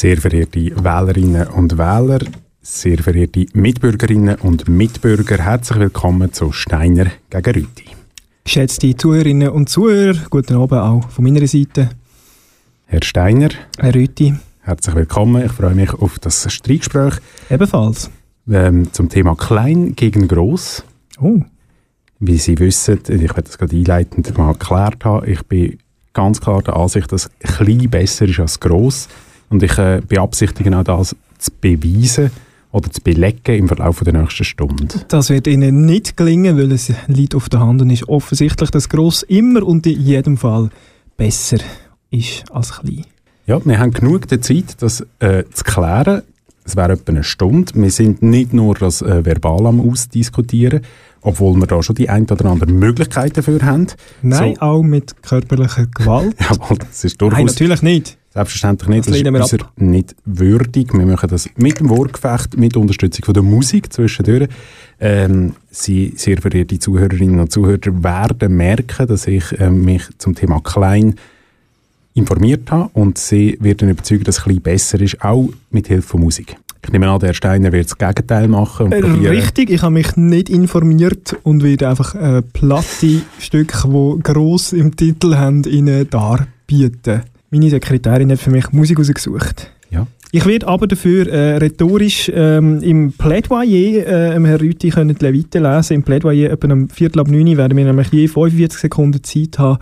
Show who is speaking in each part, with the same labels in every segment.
Speaker 1: Sehr verehrte Wählerinnen und Wähler, sehr verehrte Mitbürgerinnen und Mitbürger, herzlich willkommen zu Steiner gegen Rüti.
Speaker 2: Geschätzte Zuhörerinnen und Zuhörer, guten Abend auch von meiner Seite.
Speaker 1: Herr Steiner,
Speaker 2: Herr Rüti.
Speaker 1: Herzlich willkommen. Ich freue mich auf das Streitgespräch.
Speaker 2: Ebenfalls.
Speaker 1: Ähm, zum Thema Klein gegen Gross.
Speaker 2: Oh.
Speaker 1: Wie Sie wissen, ich werde das gerade einleitend mal erklärt haben, ich bin ganz klar der Ansicht, dass klein besser ist als gross. Und ich äh, beabsichtige auch das zu beweisen oder zu belegen im Verlauf der nächsten Stunde.
Speaker 2: Das wird Ihnen nicht gelingen, weil es liegt auf der Hand und ist offensichtlich, dass gross immer und in jedem Fall besser ist als klein.
Speaker 1: Ja, wir haben genug der Zeit, das äh, zu klären. Es wäre etwa eine Stunde. Wir sind nicht nur das äh, verbal am Ausdiskutieren, obwohl wir da schon die ein oder andere Möglichkeit dafür haben.
Speaker 2: Nein, so. auch mit körperlicher Gewalt.
Speaker 1: Jawohl, das ist durchaus...
Speaker 2: Nein, natürlich nicht.
Speaker 1: Selbstverständlich nicht.
Speaker 2: Das,
Speaker 1: das ist unser nicht würdig. Wir machen das mit dem Wortgefecht, mit Unterstützung von der Musik zwischendurch. Ähm, Sie, sehr verehrte Zuhörerinnen und Zuhörer, werden merken, dass ich ähm, mich zum Thema Klein informiert habe und Sie werden überzeugen, dass es ein bisschen besser ist, auch mit Hilfe von Musik. Ich nehme an, der Steiner wird das Gegenteil machen.
Speaker 2: Äh, richtig, ich habe mich nicht informiert und werde einfach äh, platte Stücke, die gross im Titel haben, Ihnen darbieten. Meine Sekretärin hat für mich Musik ausgesucht.
Speaker 1: Ja.
Speaker 2: Ich werde aber dafür äh, rhetorisch ähm, im Plädoyer äh, Herrn Rüthi können Levite lesen. Im Plädoyer etwa um Viertel ab 9 werden wir nämlich je 45 Sekunden Zeit haben,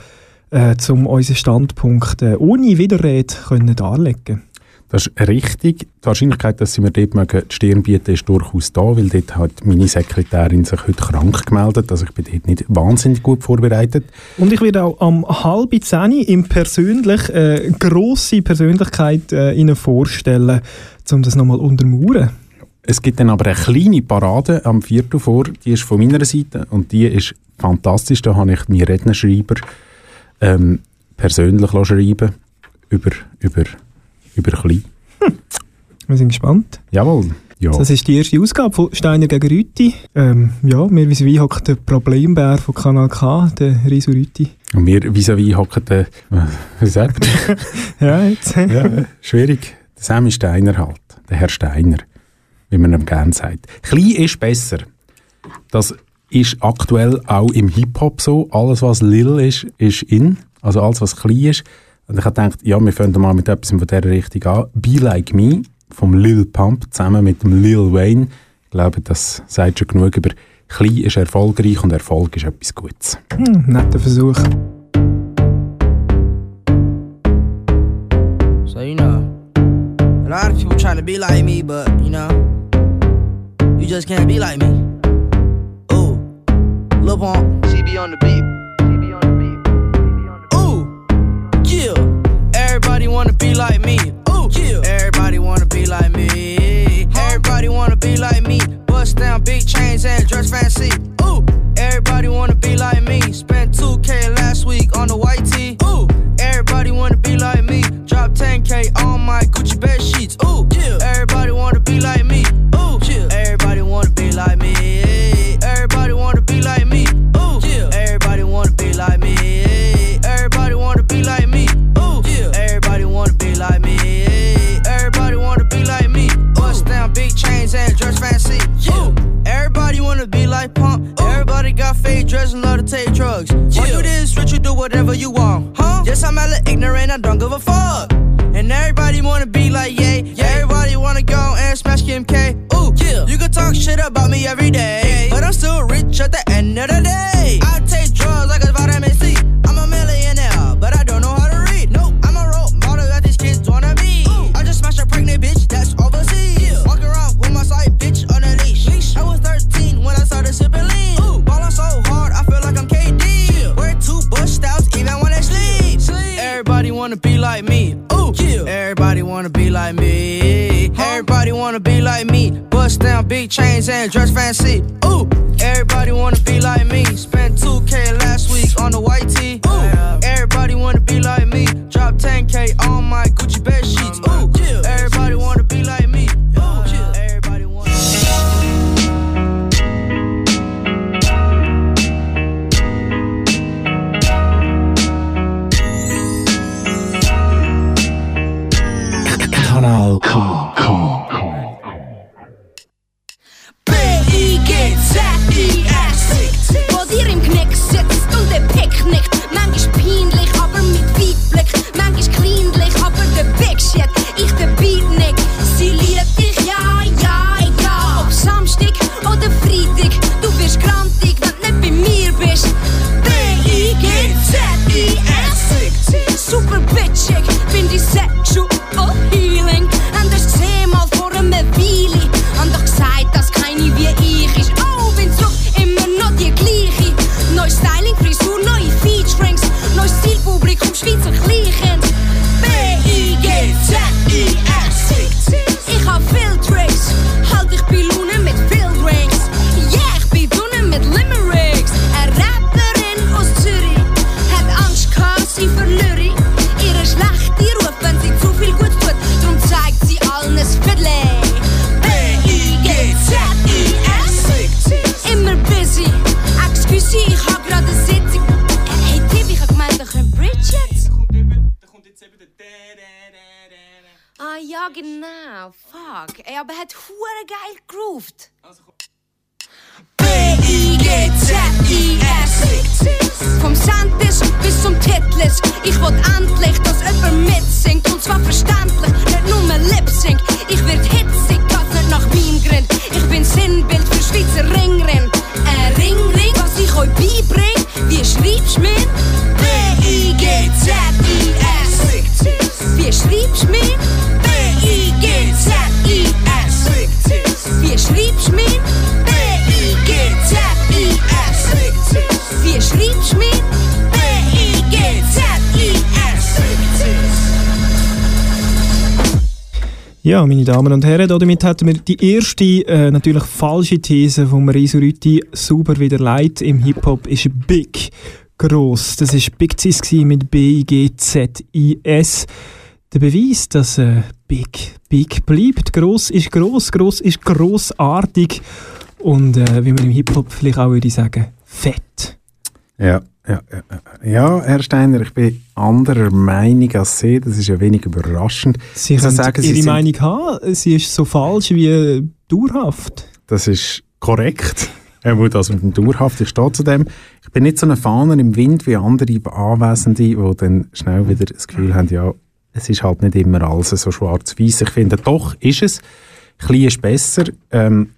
Speaker 2: äh, um unseren Standpunkt äh, ohne Widerrede können darlegen
Speaker 1: das ist richtig. Die Wahrscheinlichkeit, dass sie mir dort die Stirn bieten, ist durchaus da, weil dort hat meine Sekretärin sich heute krank gemeldet. Also ich bin dort nicht wahnsinnig gut vorbereitet.
Speaker 2: Und ich werde auch am halben zehn im persönlich äh, grosse Persönlichkeit äh, Ihnen vorstellen, um das nochmal untermauern.
Speaker 1: Es gibt dann aber eine kleine Parade am Viertel vor, die ist von meiner Seite und die ist fantastisch. Da habe ich meinen Rednerschreiber ähm, persönlich schreiben über, über über klein.
Speaker 2: Hm. Wir sind gespannt.
Speaker 1: Jawohl. Ja.
Speaker 2: Das ist die erste Ausgabe von Steiner gegen Rüti. Ähm, ja, mir vis-à-vis hockt der Problembär von Kanal K, der Riso Rüti.
Speaker 1: Und mir vis-à-vis hockt der, äh, wie sagt
Speaker 2: ja, jetzt.
Speaker 1: ja, schwierig. Der Sammy Steiner halt, der Herr Steiner, wie man ihm gerne sagt. Klein ist besser. Das ist aktuell auch im Hip-Hop so. Alles, was Lil ist, ist in. Also alles, was klein ist. Und ich habe gedacht, ja, wir fangen mal mit etwas von dieser Richtung an. Be Like Me vom Lil Pump zusammen mit dem Lil Wayne. Ich glaube, das sagt schon genug über klein ist erfolgreich und Erfolg ist etwas Gutes.
Speaker 2: Hm, netter Versuch.
Speaker 3: So, you know, a lot of people trying to be like me, but, you know, you just can't be like me. Ooh, Lil Pump, CB on the beat. Like me. Ooh, yeah. Everybody wanna be like me. Everybody wanna be like
Speaker 4: Ja,
Speaker 2: meine Damen und Herren, damit hätten wir die erste, äh, natürlich falsche These von Mariso Rütti sauber wieder leid. Im Hip-Hop ist Big gross. Das war Big Cis mit B-I-G-Z-I-S. Der Beweis, dass äh, Big Big bleibt. Gross ist gross, gross ist grossartig. Und äh, wie man im Hip-Hop vielleicht auch würde sagen, fett.
Speaker 1: Ja, ja, ja, ja. Herr Steiner, ich bin anderer Meinung als Sie. Das ist ja wenig überraschend.
Speaker 2: Sie können
Speaker 1: sagen, Sie
Speaker 2: Ihre
Speaker 1: sind-
Speaker 2: Meinung haben, sie ist so falsch wie dauerhaft.
Speaker 1: Das ist korrekt. Er will das mit dem Dauerhaft, ich stehe zu dem. Ich bin nicht so ein Fahner im Wind wie andere Anwesende, die dann schnell wieder das Gefühl haben, ja, es ist halt nicht immer alles so schwarz-weiß. Ich finde, doch ist es. Klein ist besser. Ähm,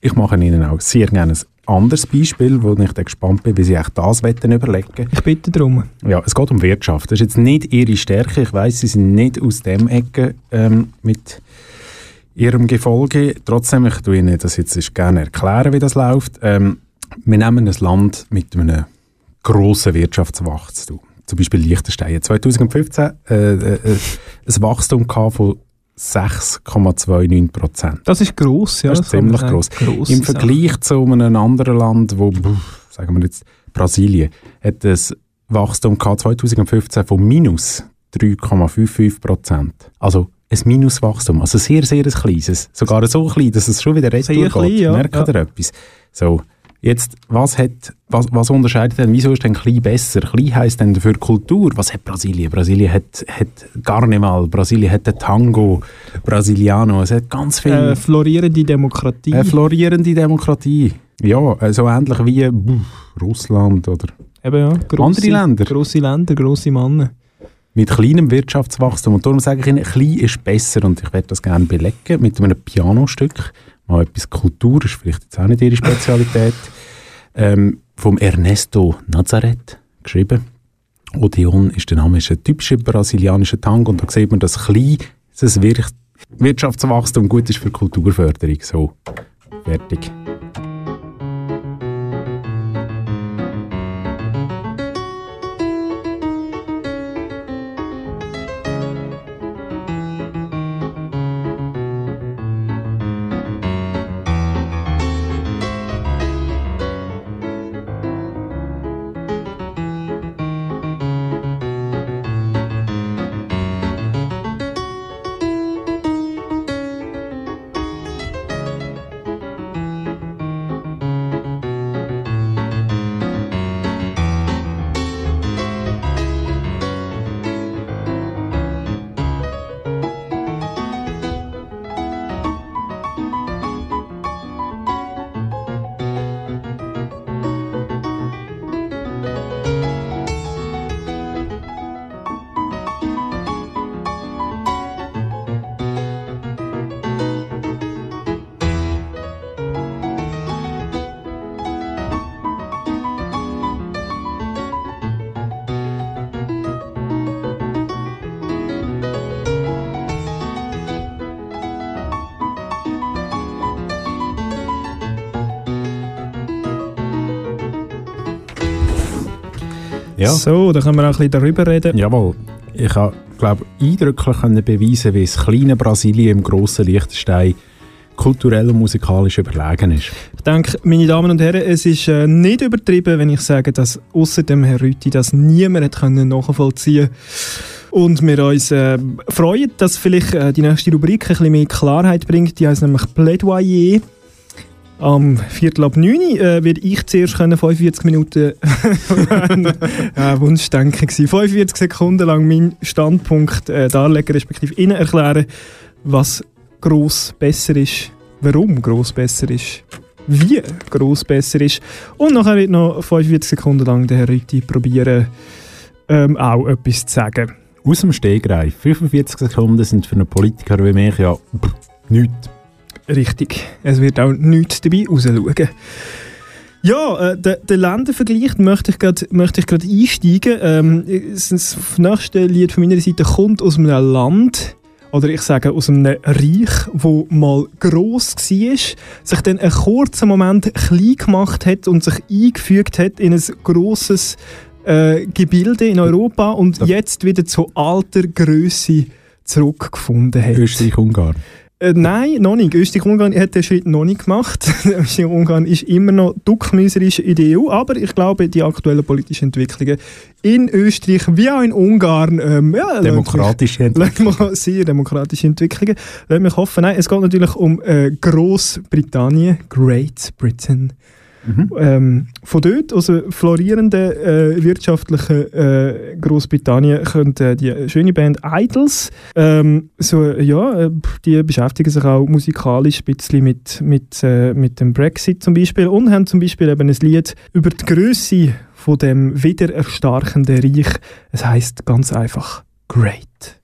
Speaker 1: ich mache Ihnen auch sehr gerne ein anderes Beispiel, wo ich dann gespannt bin, wie Sie echt das wetten überlegen.
Speaker 2: Ich bitte darum.
Speaker 1: Ja, es geht um Wirtschaft. Das ist jetzt nicht Ihre Stärke. Ich weiß, Sie sind nicht aus dem Ecke ähm, mit Ihrem Gefolge. Trotzdem, ich tue Ihnen das jetzt gerne erklären, wie das läuft. Ähm, wir nehmen ein Land mit einem grossen Wirtschaftswachstum. Zum Beispiel Liechtenstein. 2015 äh, äh, äh, ein Wachstum von 6,29 Prozent.
Speaker 2: Das ist gross, ja.
Speaker 1: Das ist ziemlich gross. Im
Speaker 2: Sache.
Speaker 1: Vergleich zu einem anderen Land, wo, sagen wir jetzt Brasilien, hat es Wachstum gehabt 2015 von minus 3,55 Prozent. Also ein Minuswachstum, also sehr, sehr ein kleines. Sogar so klein, dass es schon wieder retour
Speaker 2: Sehr klein,
Speaker 1: geht.
Speaker 2: ja.
Speaker 1: Merkt
Speaker 2: Ja.
Speaker 1: ihr etwas? So, jetzt, was, hat, was, was unterscheidet denn, wieso ist denn klein besser? Klein heisst denn für Kultur, was hat Brasilien? Brasilien hat, hat Carnival, Brasilien hat den Tango, Brasiliano, es hat ganz viel...
Speaker 2: Äh, florierende Demokratie.
Speaker 1: Eine florierende Demokratie. Ja, äh, so ähnlich wie buh, Russland oder
Speaker 2: Eben, ja. Grosse,
Speaker 1: Andere Länder.
Speaker 2: Grosse Länder, grosse Männer.
Speaker 1: mit kleinem Wirtschaftswachstum. Und darum sage ich Ihnen, klein ist besser und ich werde das gerne belegen mit einem Pianostück. Mal etwas Kultur, ist vielleicht jetzt auch nicht Ihre Spezialität. ähm, vom Ernesto Nazareth geschrieben. Odeon ist der Name, ist ein typischer brasilianischer Tango und da sieht man, dass klein das Wir Wirtschaftswachstum gut ist für Kulturförderung. So, fertig. Ja.
Speaker 2: So, da können wir auch ein bisschen darüber reden.
Speaker 1: Jawohl. Ich habe, glaube eindrücklich können beweisen, wie das kleine Brasilien im grossen Liechtenstein kulturell und musikalisch überlegen ist.
Speaker 2: Ich denke, meine Damen und Herren, es ist äh, nicht übertrieben, wenn ich sage, dass außer dem Herr Rüti das niemand hat können nachvollziehen und wir uns äh, freuen, dass vielleicht äh, die nächste Rubrik ein bisschen mehr Klarheit bringt. Die heißt nämlich Plädoyer. Am Viertel ab 9 äh, werde ich zuerst können 45 Minuten äh, Wunschdenken gewesen. 45 Sekunden lang meinen Standpunkt äh, darlegen, respektive Ihnen erklären, was gross besser ist, warum gross besser ist, wie gross besser ist. Und nachher wird noch 45 Sekunden lang der Herr Rütti probieren, ähm, auch etwas zu sagen.
Speaker 1: Aus dem Stegreif. 45 Sekunden sind für einen Politiker wie mich ja nichts.
Speaker 2: Richtig. Es wird auch nichts dabei rausschauen. Ja, äh, den, den Ländervergleich möchte ich gerade möchte ich gerade einsteigen. Ähm, das das nächste Lied von meiner Seite kommt aus einem Land, oder ich sage aus einem Reich, wo mal gross war, sich dann einen kurzen Moment klein gemacht hat und sich eingefügt hat in ein grosses äh, Gebilde in Europa und jetzt wieder zu alter Größe zurückgefunden hat.
Speaker 1: Österreich-Ungarn.
Speaker 2: Äh, nein, noch nicht. Österreich-Ungarn hat den Schritt noch nicht gemacht. Österreich-Ungarn ist immer noch duckmüserisch in der EU, aber ich glaube, die aktuellen politischen Entwicklungen in Österreich wie auch in Ungarn, ähm, ja,
Speaker 1: Demokratische Entwicklung.
Speaker 2: Lassen wir sehr demokratische Entwicklungen. Lass mich hoffen. Nein, es geht natürlich um äh, Großbritannien, Great Britain. Ähm, von dort, aus einer florierenden äh, wirtschaftlichen äh, Großbritannien, kommt äh, die schöne Band Idols. Ähm, so, ja, äh, die beschäftigen sich auch musikalisch ein bisschen mit, mit, äh, mit dem Brexit zum Beispiel und haben zum Beispiel eben ein Lied über die Größe von dem wiedererstarkenden Reich. Es heißt ganz einfach Great.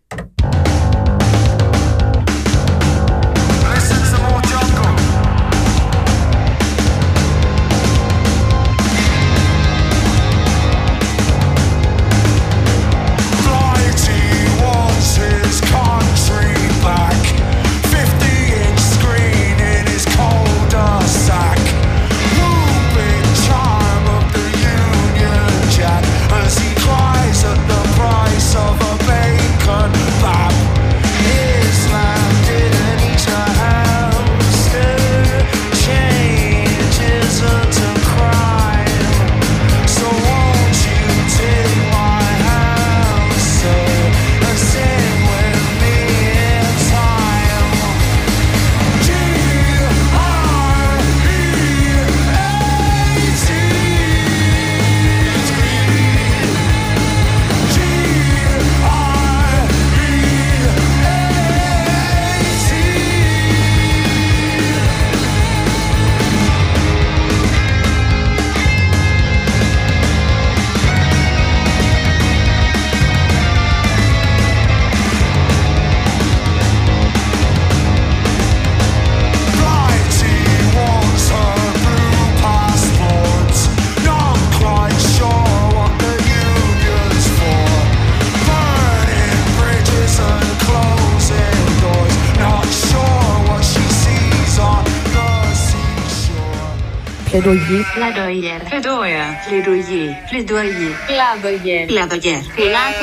Speaker 5: Plädoyer.
Speaker 6: Plädoyer.
Speaker 5: Plädoyer.
Speaker 6: Plädoyer. Plädoyer.
Speaker 5: Plädoyer.
Speaker 6: Plädoyer.
Speaker 5: Plädoyer.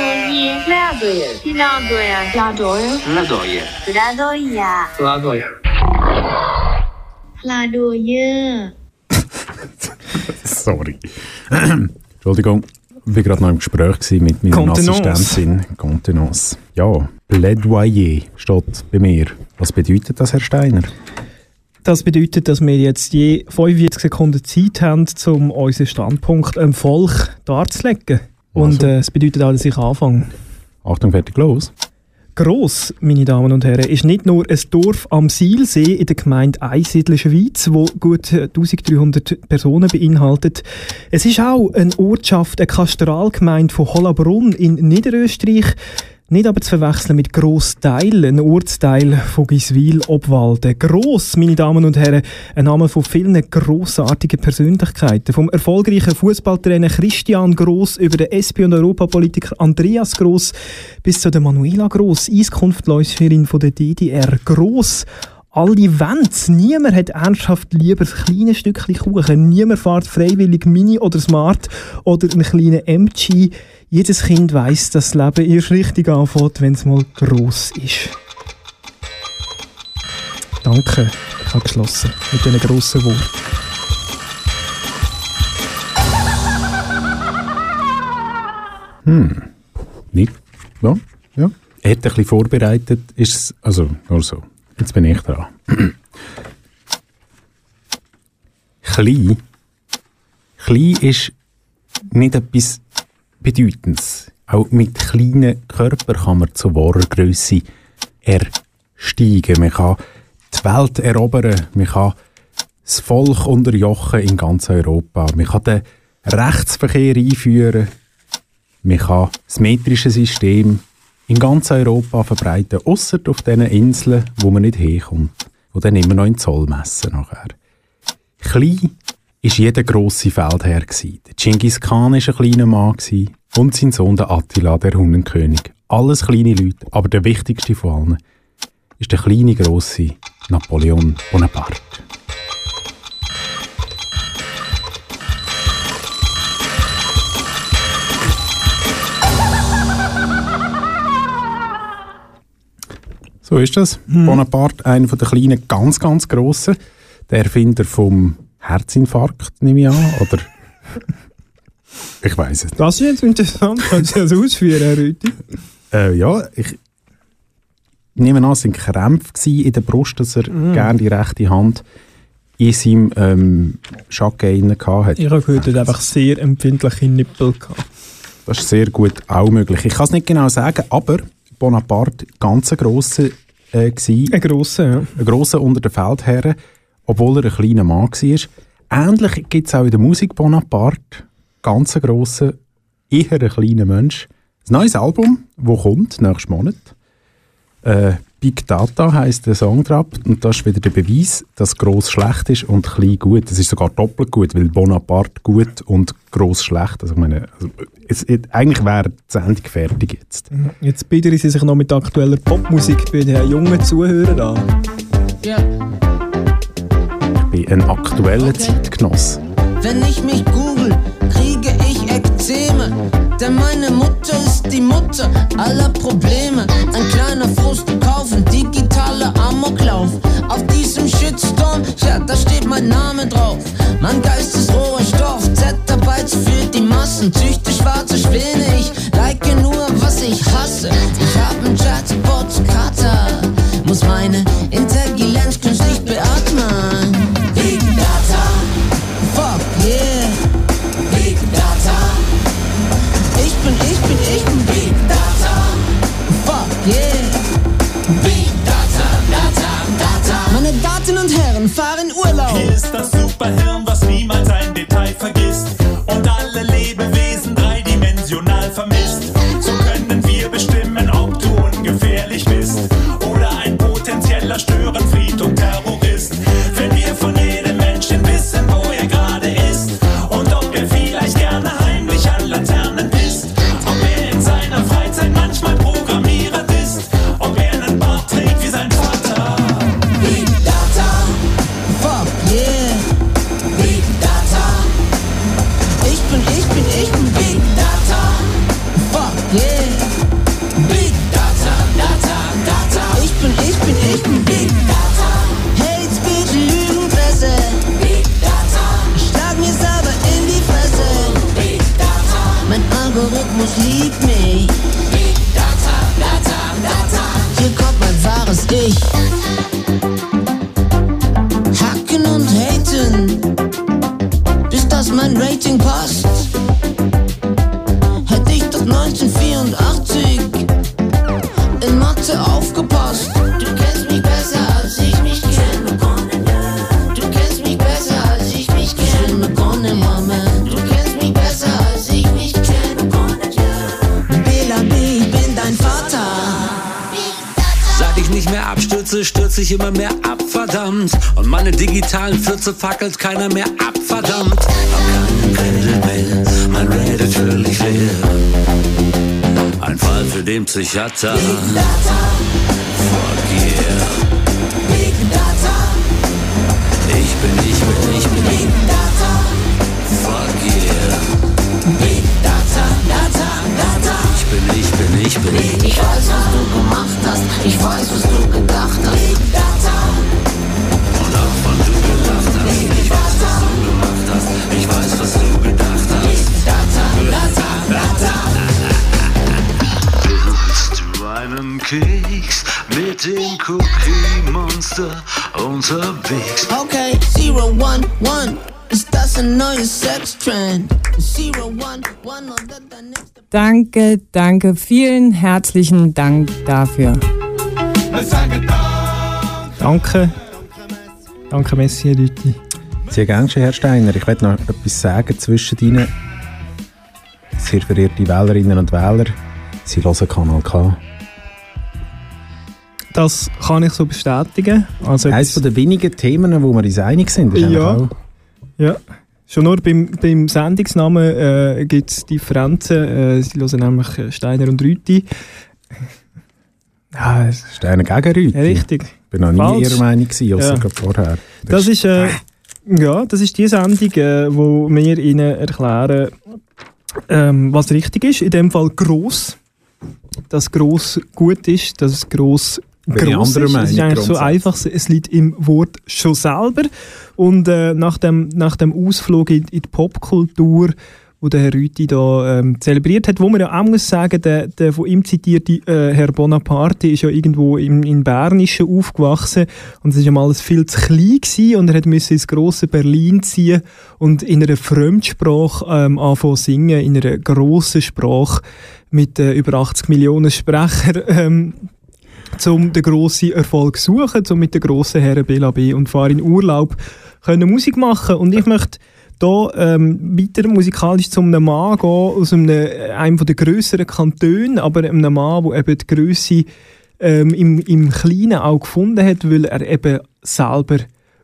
Speaker 5: Plädoyer. Plädoyer.
Speaker 6: Plädoyer.
Speaker 5: Plädoyer.
Speaker 6: Plädoyer.
Speaker 5: Plädoyer.
Speaker 1: Sorry. Entschuldigung, ich war gerade noch im Gespräch mit meiner
Speaker 2: Contenance.
Speaker 1: Assistentin. Contenance. Ja, Plädoyer steht bei mir. Was bedeutet das, Herr Steiner?
Speaker 2: Das bedeutet, dass wir jetzt je 45 Sekunden Zeit haben, um unseren Standpunkt dem Volk darzulegen. Und
Speaker 1: Also.
Speaker 2: äh, es bedeutet auch, dass ich anfange.
Speaker 1: Achtung, fertig, los.
Speaker 2: Gross, meine Damen und Herren, ist nicht nur ein Dorf am Sielsee in der Gemeinde Eisidler Schweiz, wo gut äh, 1300 Personen beinhaltet. Es ist auch eine Ortschaft, eine Kastralgemeinde von Hollabrunn in Niederösterreich. Nicht aber zu verwechseln mit Grossteil, ein Ortsteil von Giswil-Obwalden. Gross, meine Damen und Herren, ein Name von vielen grossartigen Persönlichkeiten. Vom erfolgreichen Fußballtrainer Christian Gross über den SP- und Europapolitiker Andreas Gross bis zu der Manuela Gross, Eiskunftläuferin von der DDR. Gross alle wollen's. Niemand hat ernsthaft lieber ein kleines Stückchen Kuchen. Niemand fährt freiwillig Mini oder Smart oder einen kleinen MG. Jedes Kind weiss, dass das Leben erst richtig anfängt, wenn es mal gross ist. Danke, ich habe geschlossen mit diesen grossen Worten.
Speaker 1: Nicht? Ja, ja. Er hat ein bisschen vorbereitet, ist es, also nur so. Jetzt bin ich dran. Klein. Klein ist nicht etwas Bedeutendes. Auch mit kleinen Körper kann man zu wahrer Größe ersteigen. Man kann die Welt erobern. Man kann das Volk unterjochen in ganz Europa. Man kann den Rechtsverkehr einführen. Man kann das metrische System in ganz Europa verbreiten, ausser auf diesen Inseln, wo man nicht herkommt, wo dann immer noch in Zoll messen nachher. Klein war jeder grosse Feldherr. Der Genghis Khan war ein kleiner Mann und sein Sohn der Attila, der Hundenkönig. Alles kleine Leute, aber der wichtigste von allen ist der kleine, grosse Napoleon Bonaparte. So ist das. Bonaparte, einer der kleinen, ganz, ganz grossen. Der Erfinder vom Herzinfarkt, nehme ich an. Oder. ich weiß es nicht.
Speaker 2: Das ist jetzt interessant. Können Sie das ausführen, Herr Rüthi?
Speaker 1: Äh, ja, ich nehme an, es waren Krämpfe in der Brust, dass er gerne die rechte Hand in seinem ähm, Jacket hatte.
Speaker 2: Ich habe gehört, er hat einfach sehr empfindliche Nippel gehabt.
Speaker 1: Das ist sehr gut auch möglich. Ich kann es nicht genau sagen, aber Bonaparte ganz ein grosser äh, gsi,
Speaker 2: Ein grosser, ja.
Speaker 1: ein grosser unter den Feldherren, obwohl er ein kleiner Mann war. Ähnlich gibt es auch in der Musik Bonaparte, ganz ein grosser, eher ein kleiner Mensch. Ein neues Album, das kommt, nächsten Monat. Äh, Big Data heisst der Song drauf und das ist wieder der Beweis, dass gross schlecht ist und klein gut. Das ist sogar doppelt gut, weil Bonaparte gut und gross schlecht. Also ich meine, also es, es, eigentlich wäre die Sendung fertig jetzt.
Speaker 2: Jetzt bieten Sie sich noch mit aktueller Popmusik bei den jungen Zuhörern an.
Speaker 7: Ja.
Speaker 1: Ich bin ein aktueller Zeitgenoss.
Speaker 7: Wenn ich mich google, kriege ich Ekzeme. Denn meine Mutter die Mutter aller Probleme. Ein kleiner Frust kaufen, digitale Amoklauf. Auf diesem Shitstorm, ja, da steht mein Name drauf. Mein Geist ist roher Stoff, Zettabytes für die Massen. Züchte schwarze Schwäne, ich like nur, was ich hasse. Ich hab einen Chatbot, Kater. Muss meine Intelligenz künstlich beatmen. Fahren Urlaub.
Speaker 8: Hier ist das Superhirn, was niemals ein Detail vergisst
Speaker 9: abstürze, stürze ich immer mehr ab, verdammt. Und meine digitalen Pfütze fackelt keiner mehr ab, verdammt. Hab keinen Reddit mehr, mein Reddit völlig leer. Ein Fall für den Psychiater. Fuck yeah.
Speaker 7: Big Data.
Speaker 9: bin, ich bin Big Data. Fuck yeah. Big Data, Data, Data. Ich bin, ich bin, ich bin.
Speaker 10: Ich weiß, was du gemacht hast. Ich weiß, was du gedacht hast.
Speaker 9: Keks mit dem Cookie Monster unterwegs?
Speaker 10: Okay, zero, one, one. Ist das ein neues Sextrend? Zero, one, one oder der nächste.
Speaker 11: Danke, danke, vielen herzlichen Dank dafür.
Speaker 2: Danke. Danke, Messi, Leute.
Speaker 1: Sehr gerne, Herr Steiner. Ich möchte noch etwas sagen zwischen Ihnen. Sehr verehrte Wählerinnen und Wähler, Sie hören Kanal K.
Speaker 2: Das kann ich so bestätigen. Also
Speaker 1: Eines der wenigen Themen, wo wir uns einig sind, ist
Speaker 2: Ja. Ja. Schon nur beim, beim Sendungsnamen äh, gibt es Differenzen. Äh, sie hören nämlich äh, Steiner und Rüti. Ja, es-
Speaker 1: Steiner gegen Rüti.
Speaker 2: ja, richtig.
Speaker 1: Ich bin noch nie
Speaker 2: Falsch.
Speaker 1: Ihrer Meinung gewesen, außer
Speaker 2: Ja.
Speaker 1: vorher.
Speaker 2: Das ist, äh, ja, das ist die Sendung, äh, wo wir Ihnen erklären, ähm, was richtig ist. In dem Fall gross. Dass gross gut ist, dass gross
Speaker 1: Bin
Speaker 2: gross ist. Es ist eigentlich so einfach, es liegt im Wort schon selber. Und äh, nach, dem, nach dem Ausflug in, in die Popkultur, wo der Herr Rüti da ähm, zelebriert hat, wo man ja auch muss sagen, der, der von ihm zitierte äh, Herr Bonaparte ist ja irgendwo im, in Bernischen aufgewachsen und es ist ihm alles viel zu klein gewesen und er hat müssen ins grosse Berlin ziehen und in einer Fremdsprache ähm, anfangen singen, in einer grossen Sprache mit äh, über 80 Millionen Sprechern ähm, um den grossen Erfolg zu suchen, um mit den grossen Herren Bela B und Fahr in Urlaub können Musik machen. Und ich möchte da ähm, weiter musikalisch zu einem Mann gehen, aus einem, äh, einem der grösseren Kantone, aber einem Mann, der eben die Grösse ähm, im, im Kleinen auch gefunden hat, weil er eben selber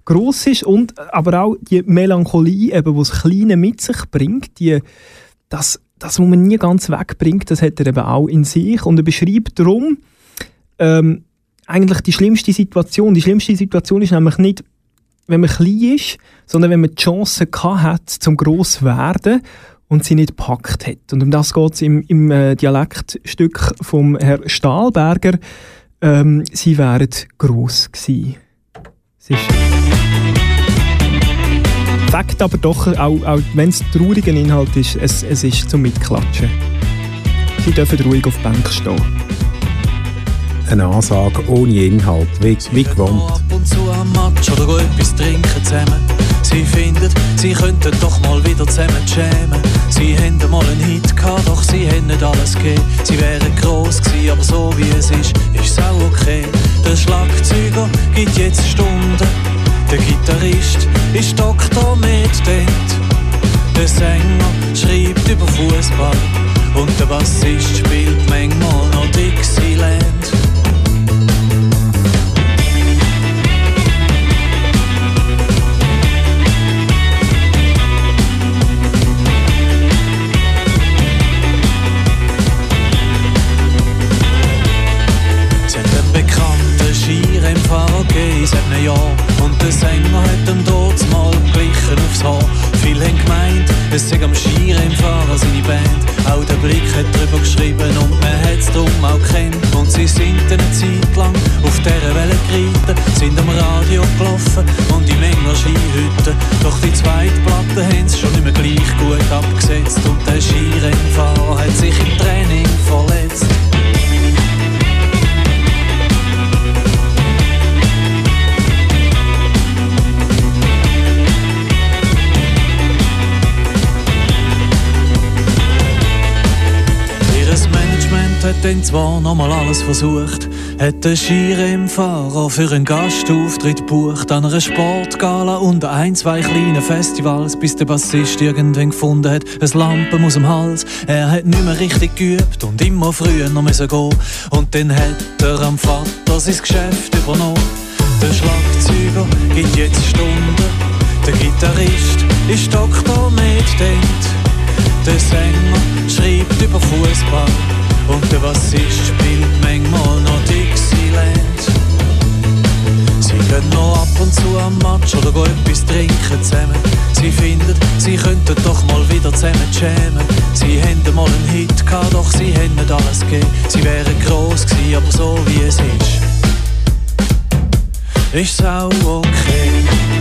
Speaker 2: gross ist und aber auch die Melancholie, eben, die das Kleine mit sich bringt, die, das, das, was man nie ganz wegbringt, das hat er eben auch in sich. Und er beschreibt darum, ähm, eigentlich die schlimmste Situation. Die schlimmste Situation ist nämlich nicht, wenn man klein ist, sondern wenn man die Chance hat, zum gross zu werden und sie nicht gepackt hat. Und um das geht es im, im äh, Dialektstück vom Herr Stahlberger. Ähm, sie wären gross gewesen. Es ist Fakt aber doch, auch, auch wenn es trauriger Inhalt ist, es, es ist zum Mitklatschen. Sie dürfen ruhig auf der Bank stehen.
Speaker 1: Eine Ansage ohne Inhalt, wie, wie gewohnt.
Speaker 12: Ab und zu am Match oder go etwas trinken zusammen. Sie finden, sie könnten doch mal wieder zusammen jammen. Sie hätten mal einen Hit gehabt, doch sie hätten nicht alles gegeben. Sie wären gross gewesen, aber so wie es ist, ist es auch okay. Der Schlagzeuger gibt jetzt Stunden. Der Gitarrist ist Doktor mit Dent. Der Sänger schreibt über Fußball. Und der Bassist spielt manchmal gegeben seit einem Jahr Und der Sänger hat ihm dort mal glichen aufs Haar Viele haben gemeint, es sei am Skirennfahrer seine Band. Auch der Blick hat drüber geschrieben und man hat es drum auch kennt. Und sie sind eine Zeit lang auf dieser Welle geritten Sind am Radio gelaufen und im Engler Skihütten Doch die zweite Platte haben sie schon mehr gleich gut abgesetzt. Und der Skirennfahrer hat sich im Training verletzt Management hat dann zwar nochmal alles versucht, hat den Skirennfahrer für einen Gastauftritt gebucht an einer Sportgala und ein, zwei kleinen Festivals, bis der Bassist irgendwann gefunden hat, ein Lampen aus dem Hals. Er hat nicht mehr richtig geübt und immer früher noch müssen gehen. Und dann hat er am Vater sein Geschäft übernommen. Der Schlagzeuger gibt jetzt Stunden, der Gitarrist ist Doktor mit. Der Sänger schreibt über Fußball und der Bassist spielt manchmal noch Dixieland. Sie gehen noch ab und zu am Match oder gehen etwas trinken zusammen. Sie finden, sie könnten doch mal wieder zusammen jammen. Sie hätten mal einen Hit gehabt, doch sie hätten nicht alles gegeben. Sie wären gross gewesen, aber so wie es ist, ist auch okay.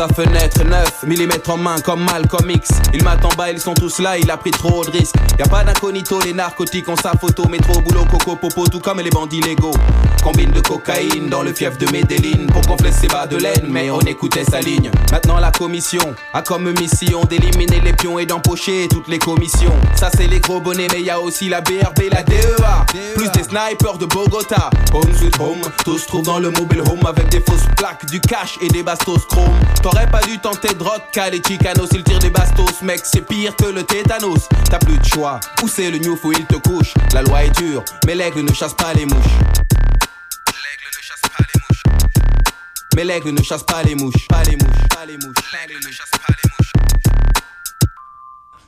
Speaker 13: Sa fenêtre 9 mm en main comme Malcolm X. Il m'attend bas, ils sont tous là, il a pris trop de risques. Y a pas d'incognito, les narcotiques ont sa photo Métro, boulot, coco, popo, tout comme les bandits légaux. Combine de cocaïne dans le fief de Medellin Pour gonfler ses bas de laine, mais on écoutait sa ligne. Maintenant la commission a comme mission d'éliminer les pions et d'empocher toutes les commissions. Ça c'est les gros bonnets, mais y a aussi la BRB, la DEA Plus des snipers de Bogota. Home sweet home, tous se trouvent dans le mobile home Avec des fausses plaques, du cash et des bastos chrome T'aurais pas dû tenter de rock, les chicanos Ils tirent des bastos, mec, c'est pire que le tétanos T'as plus de choix, où c'est le new où il te couche La loi est dure, mais l'aigle ne chasse pas les mouches Mais l'aigle ne chasse pas les mouches, pas les mouches, pas les mouches. L'aigle ne chasse pas les mouches.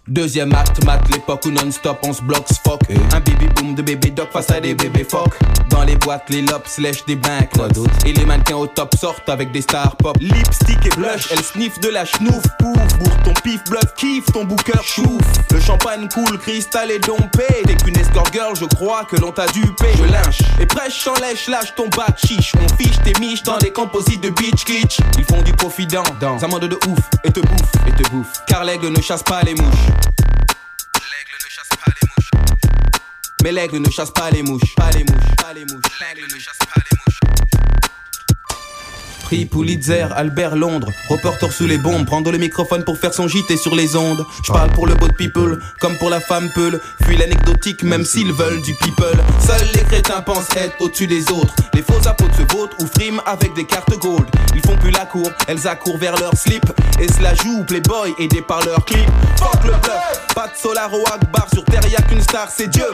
Speaker 13: Deuxième acte, mat l'époque où non-stop on se bloque, se fuck. Un baby boom de bébé doc face à des bébés phoques. Dans les boîtes, les lops lèchent des banknotes. Et les mannequins au top sortent avec des stars pop. Lipstick et blush, elle sniffe de la schnouf. Pouf, bourre ton pif, bluff, kiffe ton booker, chouf. Le champagne coule, cristal est dompé. T'es qu'une escort girl, je crois que l'on t'a dupé. Je lynche et prêche en lèche, lâche ton bac chiche. On fiche tes miches dans les composites de beach kitsch. Ils font du profit dans, dans un monde de ouf et te bouffe, et te bouffe. Car l'aigle ne chasse pas les mouches. Mais l'aigle ne chasse pas les mouches, les mouches, les mouches. Les mouches. Prix Pulitzer, Albert Londres, reporter sous les bombes, prendre le microphone pour faire son JT sur les ondes. Je parle pour le beau people, comme pour la femme peule. Fuis l'anecdotique, même s'ils veulent du people. Seuls les crétins pensent être au-dessus des autres. Les faux apôtres se votent ou friment avec des cartes gold. Ils font plus la cour, elles accourent vers leur slip. Et se la jouent Playboy aidés par leur clip. Fuck le bluff, pas de Solaro Akbar sur terre, y'a qu'une star, c'est Dieu.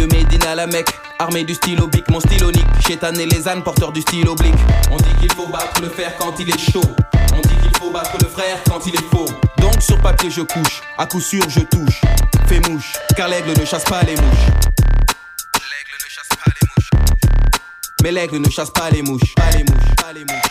Speaker 13: De Médine à la Mecque, armé du stylo bic, mon stylo nique. Chétan et les ânes, porteurs du stylo oblique. On dit qu'il faut battre le fer quand il est chaud. On dit qu'il faut battre le frère quand il est faux. Donc sur papier je couche, à coup sûr je touche. Fais mouche, car l'aigle ne chasse pas les mouches. Mais l'aigle ne chasse pas les mouches, pas les mouches, pas les mouches.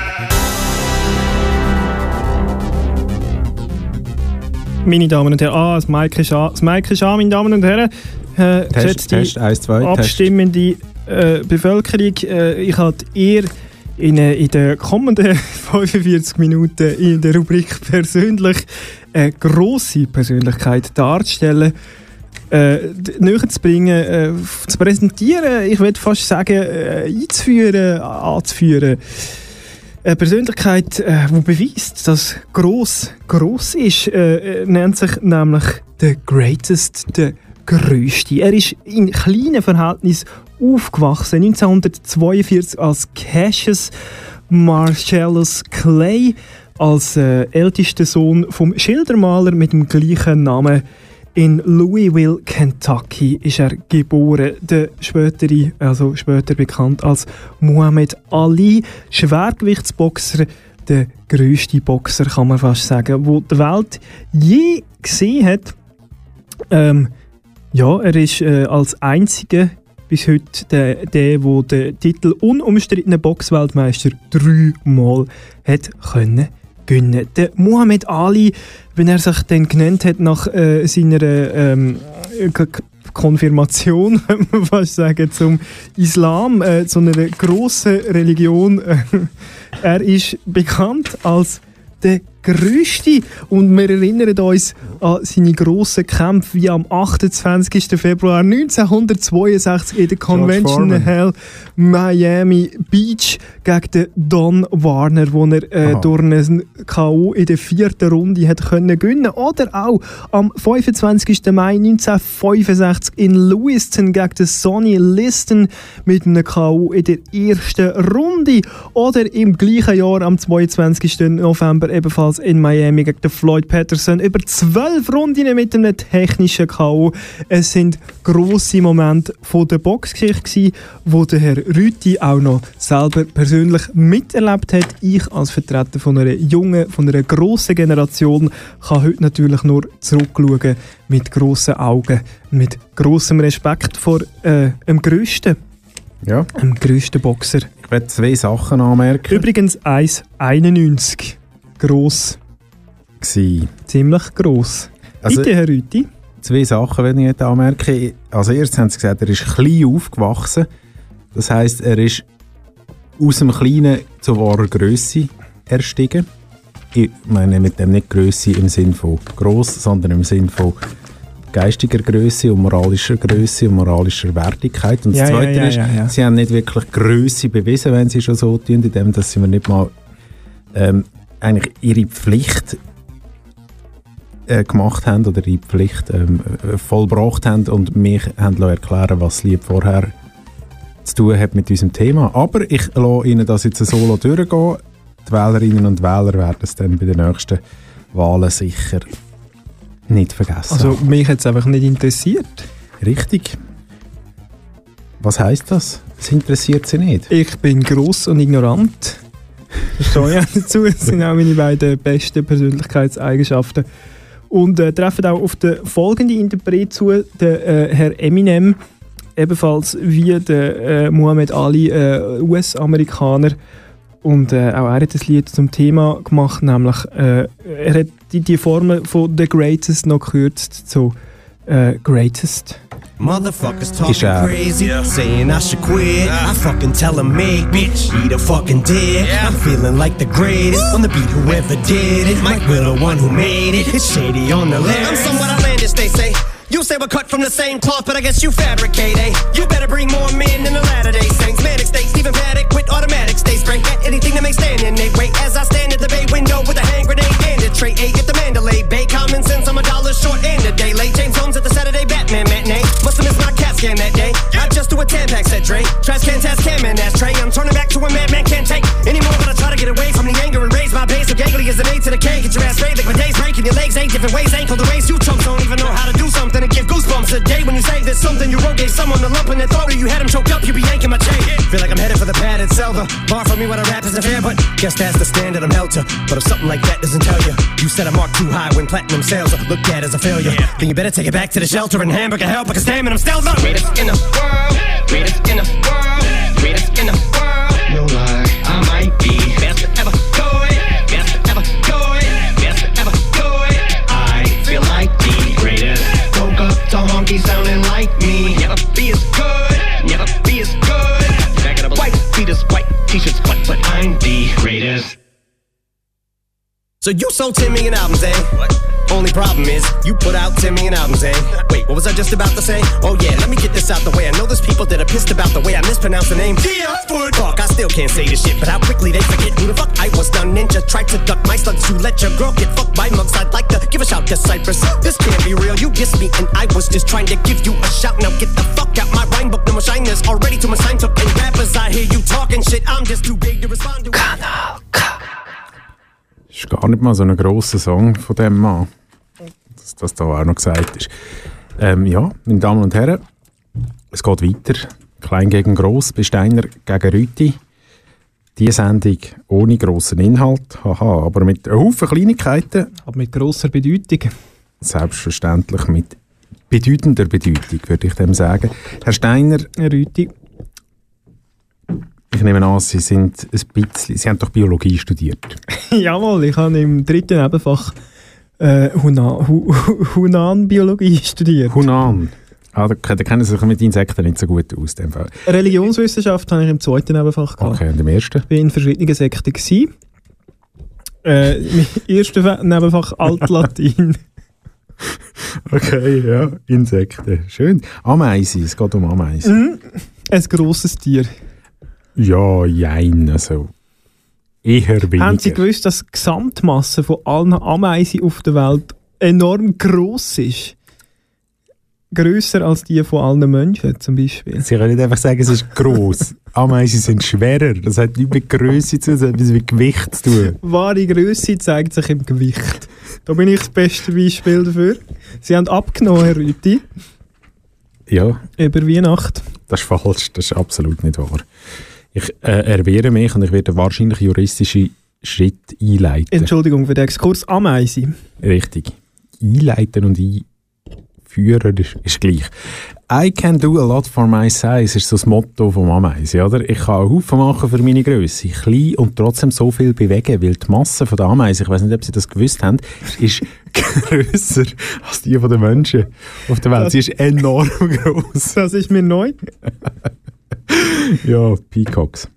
Speaker 2: Meine Damen und Herren, ah, das Mic ist an, das Mic ist an meine Damen und Herren. Äh,
Speaker 1: Test, Test, eins, zwei, Test.
Speaker 2: abstimmende äh, Bevölkerung, äh, ich hatte ihr in, äh, in den kommenden 45 Minuten in der Rubrik persönlich eine grosse Persönlichkeit darzustellen, äh, näher zu bringen, äh, zu präsentieren, ich würde fast sagen, äh, einzuführen, anzuführen. Eine Persönlichkeit, äh, die beweist, dass gross gross ist, äh, äh, nennt sich nämlich The Greatest, der Größte. Er ist in kleinen Verhältnissen aufgewachsen, 1942 als Cassius Marcellus Clay, als äh, ältester Sohn vom Schildermaler mit dem gleichen Namen. In Louisville, Kentucky, ist er geboren. Der spätere, also später bekannt als Muhammad Ali, Schwergewichtsboxer, der größte Boxer, kann man fast sagen, wo die Welt je gesehen hat. Ähm, Ja, er ist äh, als einziger bis heute der, der, der den Titel unumstrittene Boxweltmeister dreimal hat können gewinnen. Der Muhammad Ali, wenn er sich dann genannt hat nach äh, seiner ähm, Konfirmation, könnte man sagen, zum Islam, äh, zu einer grossen Religion. Äh, er ist bekannt als der größte und wir erinnern uns an seine grossen Kämpfe wie am 28. Februar 1962 in der Convention. Hall Miami Beach gegen den Don Warner, wo er äh, durch einen K.O. in der vierten Runde hat können gewinnen Oder auch am 25. Mai 1965 in Lewiston gegen den Sonny Liston mit einem K.O. in der ersten Runde. Oder im gleichen Jahr am 22. November ebenfalls in Miami gegen Floyd Patterson über zwölf Runden mit einem technischen K.O. Es sind grosse Momente von der Boxgeschichte wo der Herr Rüti auch noch selber persönlich miterlebt hat. Ich als Vertreter von einer jungen, von einer grossen Generation kann heute natürlich nur zurückschauen mit grossen Augen, mit grossem Respekt vor äh, dem grössten,
Speaker 1: Ja.
Speaker 2: dem grössten Boxer.
Speaker 1: Ich werde zwei Sachen anmerken.
Speaker 2: Übrigens 1,91 gross,
Speaker 1: Gewesen.
Speaker 2: ziemlich gross.
Speaker 1: Also-
Speaker 2: Bitte, Herr Rüti.
Speaker 1: Zwei Sachen, wenn ich jetzt anmerke. Als erstes haben sie gesagt, er ist klein aufgewachsen. Das heisst, er ist aus dem Kleinen zu wahrer Größe erstiegen. Ich meine mit dem nicht Größe im Sinn von gross, sondern im Sinn von geistiger Größe und moralischer Größe und moralischer Wertigkeit. Und das
Speaker 2: ja,
Speaker 1: Zweite
Speaker 2: ja,
Speaker 1: ist,
Speaker 2: ja, ja.
Speaker 1: sie haben nicht wirklich Größe bewiesen, wenn sie schon so tun, indem dass sie mir nicht mal ähm, eigentlich ihre Pflicht äh, gemacht haben oder ihre Pflicht ähm, äh, vollbracht haben und mich haben erklären, was Lied vorher zu tun hat mit unserem Thema. Aber ich lasse Ihnen das jetzt solo durchgehen. Die Wählerinnen und Wähler werden es dann bei den nächsten Wahlen sicher nicht vergessen.
Speaker 2: Also mich hat es einfach nicht interessiert.
Speaker 1: Richtig. Was heißt das? Es interessiert Sie nicht.
Speaker 2: Ich bin gross und ignorant. Das stehe ich auch dazu. Das sind auch meine beiden besten Persönlichkeitseigenschaften. Und äh, treffen auch auf den folgenden Interpret zu, der äh, Herr Eminem, ebenfalls wie der äh, Muhammad Ali, äh, US-Amerikaner. Und äh, auch er hat das Lied zum Thema gemacht, nämlich äh, er hat die, die Formel von The Greatest noch gekürzt zu äh, Greatest.
Speaker 14: Motherfuckers
Speaker 1: Is
Speaker 14: talking
Speaker 1: that-
Speaker 14: crazy, saying I should quit. I fucking tell them make bitch, eat a fucking dick. I'm feeling like the greatest on the beat, whoever did it. Mike Will, the one who made it. It's shady on the lyrics.
Speaker 15: I'm somewhat outlandish, they say. You say we're cut from the same cloth, but I guess you fabricate, eh? You better bring more men than the latter day saints. Manic states, even paddock with automatic stay straight. At anything that may stand in their way. As I stand at the bay window with a hand grenade and a tray, eh? Get the Mandalay Bay. Common sense, I'm a dollar short and scan that day. I just do a Tampax said Dre. Trash can, task cam, and ashtray. I'm turning back to a madman can't take anymore, but I try to get away from the anger and raise my base. So gangly as an A to the K. Get your ass straight like my days breaking your legs eight different ways. Ankle the race. You chumps don't even know how to do something and give goosebumps a day when you say there's something you wrote. Gave someone a lump in their throat or you had him choked up. You be yanking my chain. Feel like I'm headed for the padded cell. The bar for me when I rap isn't fair, but guess that's the standard I'm held to. But if something like that doesn't tell you, you set a mark too high when platinum sales are looked at as a failure. Then you better take it back to the shelter and hamburger help because damn it, I'm still the greatest in the world. Greatest in the world. Greatest in the world. T-shirts, but but I'm the greatest. So you sold 10 million albums, eh? What? Only problem is, you put out 10 million albums, eh? Wait, what was I just about to say? Oh yeah, let me get this out the way. I know there's people that are pissed about the way I mispronounce the name. Yeah, Fuck, I still can't say this shit, but how quickly they forget who the fuck I was. Done ninja, tried to duck my slugs to let your girl get fucked by mugs. I'd like to give a shout to Cypress. This can't be real, you dissed me, and I was just trying to give you a shout. Now get the fuck out my rhyme book, no more shiners. Already to my sign took, and rappers, I hear you talking shit. I'm just too big to respond to.
Speaker 1: Ist gar nicht mal so ein grosser Song von dem Mann. Dass das da auch noch gesagt ist. Ähm, ja, meine Damen und Herren, es geht weiter. Klein gegen Gross, Besteiner gegen Rüti. Die Sendung ohne grossen Inhalt, haha, aber mit einem Haufen Kleinigkeiten.
Speaker 2: Aber mit grosser Bedeutung.
Speaker 1: Selbstverständlich mit bedeutender Bedeutung, würde ich dem sagen. Herr Steiner,
Speaker 2: Herr Rüti.
Speaker 1: Ich nehme an, Sie sind ein bisschen, Sie haben doch Biologie studiert.
Speaker 2: Jawohl, ich habe im dritten Nebenfach äh, Huna- Hu- Hu- Hunan-Biologie studiert.
Speaker 1: Hunan. Ah, da, da kennen Sie sich mit Insekten nicht so gut aus. dem Fall.
Speaker 2: Religionswissenschaft habe ich im zweiten Nebenfach gehabt.
Speaker 1: Okay, und im ersten?
Speaker 2: Ich war in verschiedenen Sekten. gewesen. Äh, mein erstes Fe- Nebenfach Altlatein.
Speaker 1: Okay, ja, Insekten. Schön. Ameisen, es geht um Ameisen.
Speaker 2: Mhm. Ein grosses Tier.
Speaker 1: Ja, jein, also eher weniger.
Speaker 2: Haben Sie gewusst, dass die Gesamtmasse von allen Ameisen auf der Welt enorm gross ist? Grösser als die von allen Menschen zum Beispiel.
Speaker 1: Sie können nicht einfach sagen, es ist gross. Ameisen sind schwerer. Das hat nichts mit Größe zu tun, das hat etwas mit Gewicht zu tun.
Speaker 2: Wahre Größe zeigt sich im Gewicht. Da bin ich das beste Beispiel dafür. Sie haben abgenommen, Herr Rüti,
Speaker 1: Ja,
Speaker 2: über Weihnachten.
Speaker 1: das ist falsch. Das ist absolut nicht wahr. Ich äh, erwehre mich und ich werde wahrscheinlich juristische Schritte einleiten.
Speaker 2: Entschuldigung für den Exkurs. Ameise.
Speaker 1: Richtig. Einleiten und einführen ist, ist gleich. I can do a lot for my size ist so das Motto vom Ameisen, oder? Ich kann einen Haufen machen für meine Größe, klein und trotzdem so viel bewegen, weil die Masse von der Ameisen, ich weiß nicht, ob Sie das gewusst haben, ist grösser als die von den Menschen auf der Welt. Sie ist enorm groß.
Speaker 2: Das ist mir neu.
Speaker 1: Ja, Peacocks.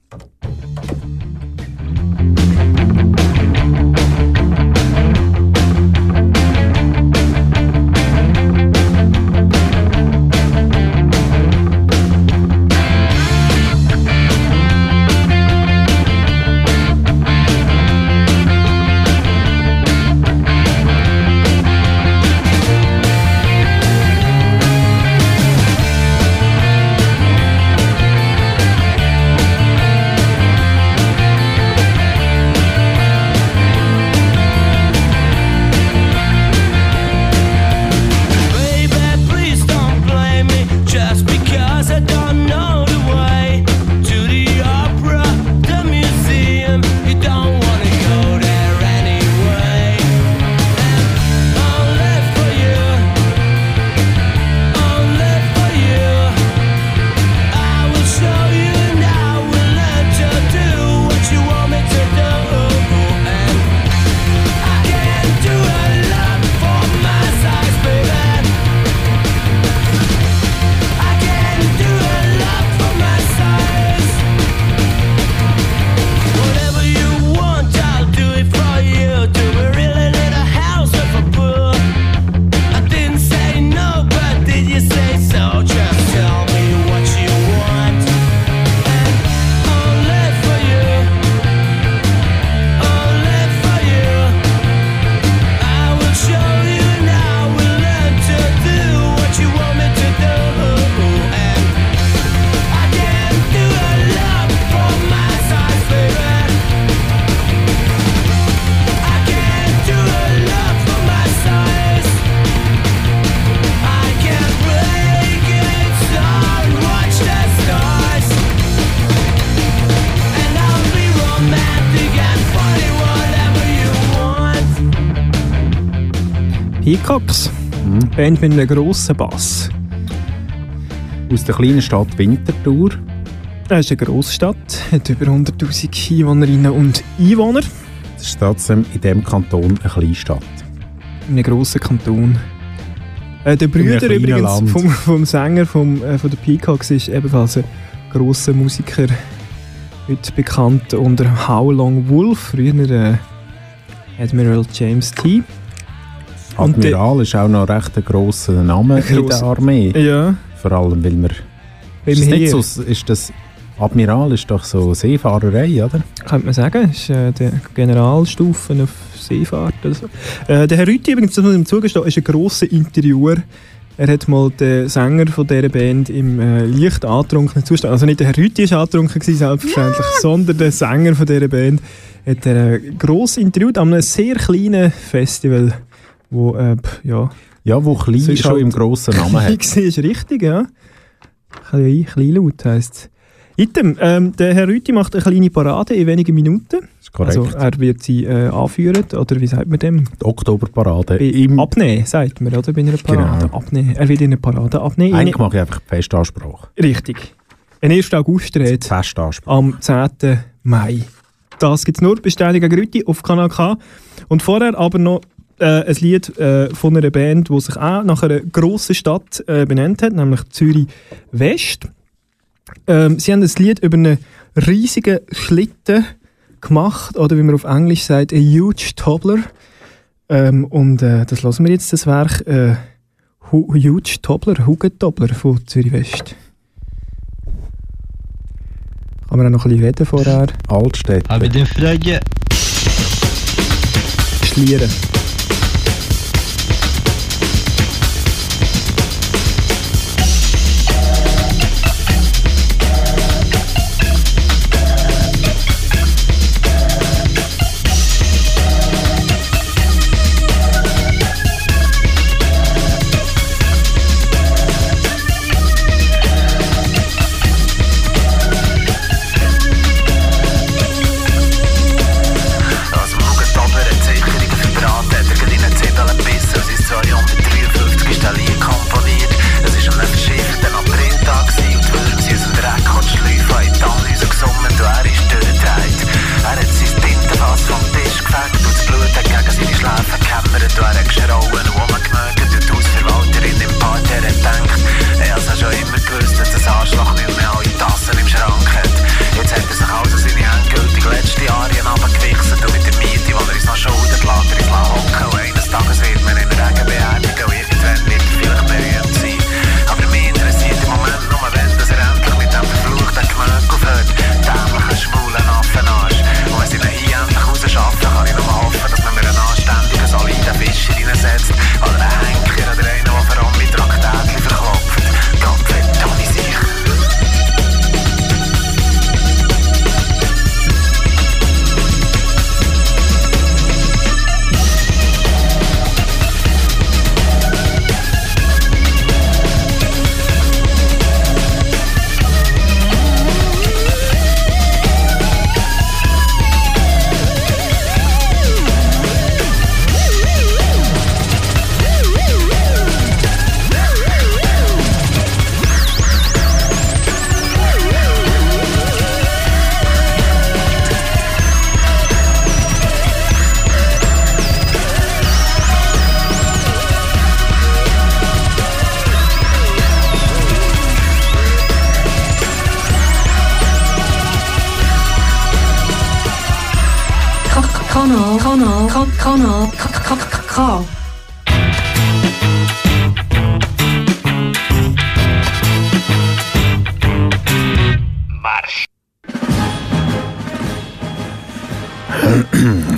Speaker 2: Peacocks. Band mit einem grossen Bass.
Speaker 1: Aus der kleinen Stadt Winterthur.
Speaker 2: Das ist eine Grossstadt, hat über 100'000 Einwohnerinnen und Einwohner.
Speaker 1: Das ist trotzdem in diesem Kanton eine Kleinstadt.
Speaker 2: In einem grossen Kanton. Äh, der Brüder übrigens vom, vom Sänger vom, äh, von der Peacocks ist ebenfalls ein grosser Musiker. Heute bekannt unter How Long Wolf, früher äh, Admiral James T.
Speaker 1: Admiral ist auch noch recht ein grosser Name in der Armee.
Speaker 2: Ja.
Speaker 1: Vor allem, weil wir...
Speaker 2: Weil
Speaker 1: ist, das
Speaker 2: wir
Speaker 1: nicht
Speaker 2: hier-
Speaker 1: so, ist das... Admiral ist doch so Seefahrerei, oder?
Speaker 2: Könnte man sagen, ist äh, der Generalstufen auf Seefahrt oder so. Äh, der Herr Rüthi übrigens, das muss ihm zugestehen, ist ein grosser Interviewer. Er hat mal den Sänger von dieser Band im äh, leicht antrunkenen Zustand, also nicht der Herr Rüthi war angetrunken, gewesen, selbstverständlich, sondern der Sänger von dieser Band hat er äh, gross interviewt an einem sehr kleinen Festival, wo, äh, ja...
Speaker 1: Ja, wo klein schon
Speaker 2: halt
Speaker 1: im grossen Namen
Speaker 2: klein
Speaker 1: hat.
Speaker 2: gewesen, ist richtig, ja. Klein, klein laut heisst es. Item, ähm, der Herr Rüthi macht eine kleine Parade in wenigen Minuten.
Speaker 1: Ist Korrekt.
Speaker 2: Also er wird sie äh, anführen, oder wie sagt man dem?
Speaker 1: Die Oktoberparade.
Speaker 2: Bei Abnehmen, sagt man, oder? Bei einer Parade.
Speaker 1: Genau.
Speaker 2: Abnehmen. Er wird in einer Parade abnehmen.
Speaker 1: Eigentlich mache ich einfach Festansprache.
Speaker 2: Richtig. Ein 1. August dreht
Speaker 1: Festansprache.
Speaker 2: am 10. Mai. Das gibt es nur bei Ständiger Grütti auf Kanal K. Und vorher aber noch äh, ein Lied äh, von einer Band, die sich auch nach einer grossen Stadt äh, benannt hat, nämlich Zürich West. Ähm, sie haben ein Lied über einen riesigen Schlitten gemacht, oder wie man auf Englisch sagt, a huge toddler. Ähm, und äh, das lassen wir jetzt, das Werk äh, Hu Huge Toddler, Hugentobler von Zürich West. Kann man auch noch ein bisschen reden vorher?
Speaker 1: Altstädte.
Speaker 16: Aber den Frage.
Speaker 2: Schlieren.
Speaker 17: Kanal, Ka- Kanal, Ka- Ka- Ka- K.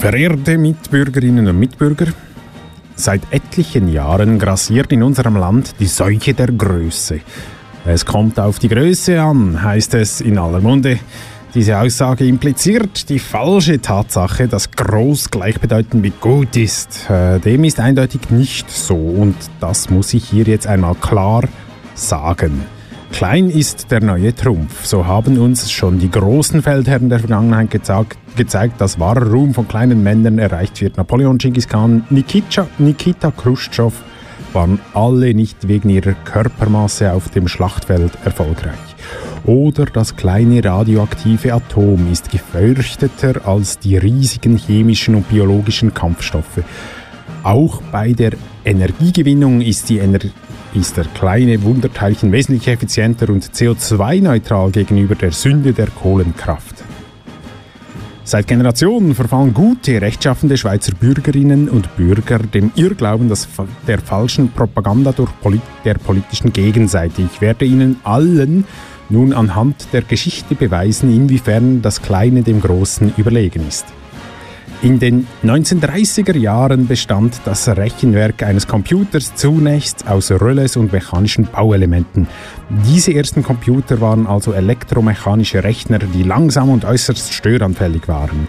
Speaker 1: Verehrte Mitbürgerinnen und Mitbürger, seit etlichen Jahren grassiert in unserem Land die Seuche der Größe. Es kommt auf die Größe an, heißt es in aller Munde. Diese Aussage impliziert die falsche Tatsache, dass groß gleichbedeutend mit gut ist. Äh, dem ist eindeutig nicht so und das muss ich hier jetzt einmal klar sagen. Klein ist der neue Trumpf. So haben uns schon die großen Feldherren der Vergangenheit gezeigt, gezeigt dass wahrer Ruhm von kleinen Männern erreicht wird. Napoleon, Genghis Khan, Nikita, Nikita Khrushchev waren alle nicht wegen ihrer Körpermaße auf dem Schlachtfeld erfolgreich. Oder das kleine radioaktive Atom ist gefürchteter als die riesigen chemischen und biologischen Kampfstoffe. Auch bei der Energiegewinnung ist, die Ener ist der kleine Wunderteilchen wesentlich effizienter und CO2-neutral gegenüber der Sünde der Kohlenkraft. Seit Generationen verfallen gute, rechtschaffende Schweizer Bürgerinnen und Bürger dem Irrglauben dass der falschen Propaganda durch Polit der politischen Gegenseite. Ich werde Ihnen allen nun anhand der Geschichte beweisen, inwiefern das Kleine dem Großen überlegen ist. In den 1930er Jahren bestand das Rechenwerk eines Computers zunächst aus Relais und mechanischen Bauelementen. Diese ersten Computer waren also elektromechanische Rechner, die langsam und äußerst störanfällig waren.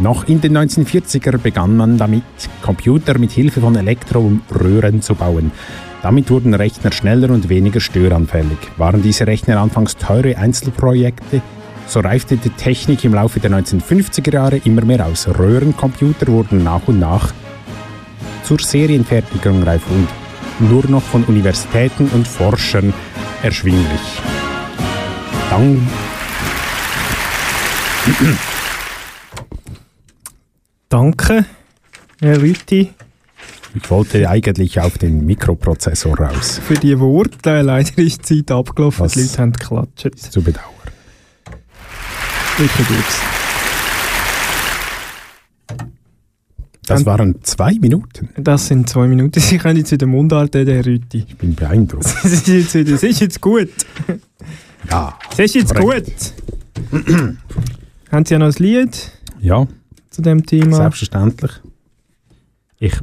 Speaker 1: Noch in den 1940er begann man damit, Computer mit Hilfe von Elektroröhren zu bauen. Damit wurden Rechner schneller und weniger störanfällig. Waren diese Rechner anfangs teure Einzelprojekte, So reifte die Technik im Laufe der 1950er Jahre immer mehr aus. Röhrencomputer wurden nach und nach zur Serienfertigung reif und nur noch von Universitäten und Forschern erschwinglich. Dann
Speaker 2: Danke, Herr Rüti,
Speaker 1: ich wollte eigentlich auf den Mikroprozessor raus.
Speaker 2: für die Worte. Leider ist die Zeit abgelaufen,
Speaker 1: Was?
Speaker 2: die Leute haben geklatscht.
Speaker 1: Zu bedauern.
Speaker 2: Wirklich gut.
Speaker 1: Das waren zwei Minuten.
Speaker 2: Das sind zwei Minuten. Sie können jetzt wieder Mundart reden, Herr Rüti.
Speaker 1: Ich bin beeindruckt.
Speaker 2: Es ist jetzt wieder, es ist jetzt gut.
Speaker 1: Ja.
Speaker 2: Es ist jetzt
Speaker 1: korrekt.
Speaker 2: gut. Haben Sie ja noch ein Lied
Speaker 1: Ja,
Speaker 2: zu dem Thema?
Speaker 1: selbstverständlich. Ich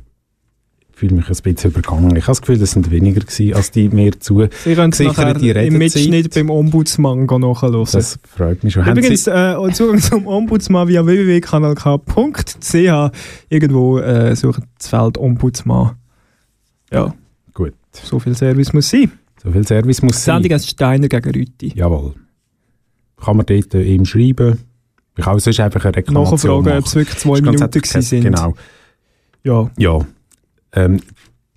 Speaker 1: fühle mich ein bisschen übergangen. Ich habe das Gefühl, das sind weniger gewesen, als die mir zu
Speaker 2: Sie können es im. Mitschnitt beim Ombudsmann nachhören.
Speaker 1: Das freut mich schon.
Speaker 2: Übrigens, äh, Zugang zum Ombudsmann via www.kanalk.ch irgendwo äh, suchen das Feld Ombudsmann. Ja,
Speaker 1: gut.
Speaker 2: so viel Service muss sein.
Speaker 1: So viel Service muss sein.
Speaker 2: Sendung als Steiner gegen Rüti.
Speaker 1: Jawohl. Kann man dort äh, ihm schreiben? Ich kann sonst einfach eine Reklamation
Speaker 2: Nachfragen, ob es wirklich zwei Minuten sind.
Speaker 1: Genau.
Speaker 2: Ja,
Speaker 1: Ja. Ähm,